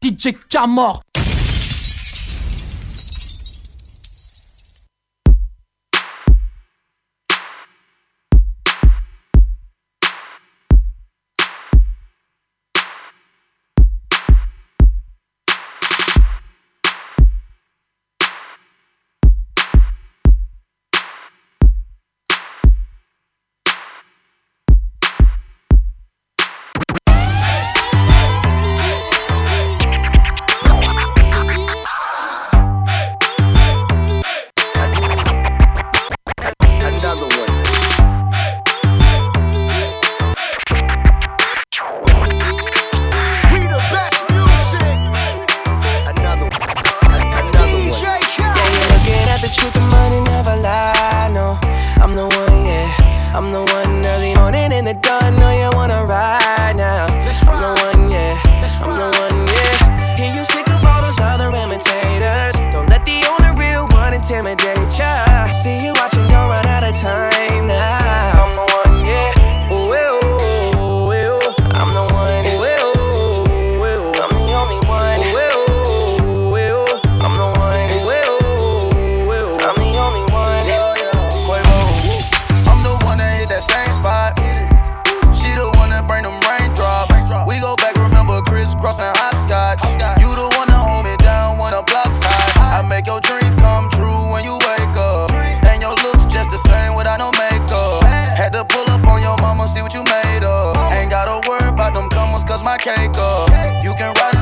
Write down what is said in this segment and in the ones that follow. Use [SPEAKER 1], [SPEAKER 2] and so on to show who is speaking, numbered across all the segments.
[SPEAKER 1] DJ
[SPEAKER 2] cause my cake up. You can ride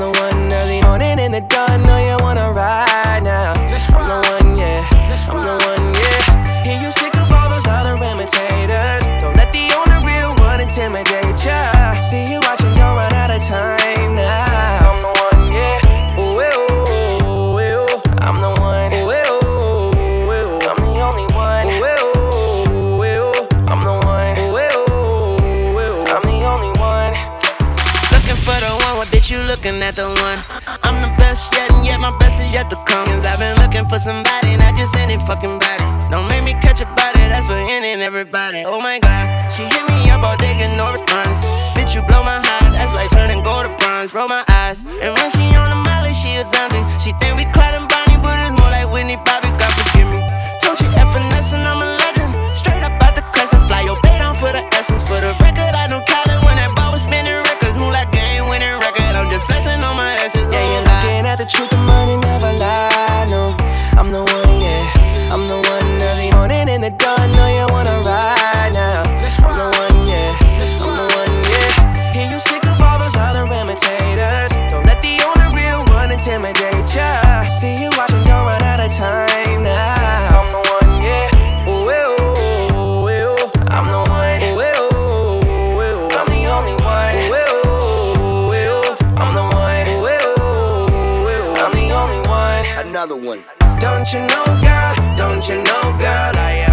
[SPEAKER 3] The one early morning in the dawn.
[SPEAKER 4] Looking? at the one. I'm the best yet, and yet my best is yet to come. Cause I've been looking for somebody, not just any fucking body. Don't make me catch a body, that's what ending everybody. Oh my god, she hit me up all day, get no.
[SPEAKER 5] Another one.
[SPEAKER 3] Don't you know, girl? Don't you know, girl? I am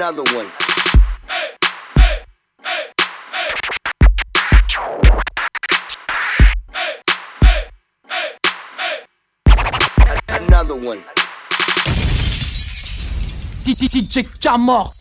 [SPEAKER 5] Another one. Another one.
[SPEAKER 1] DJ Jamor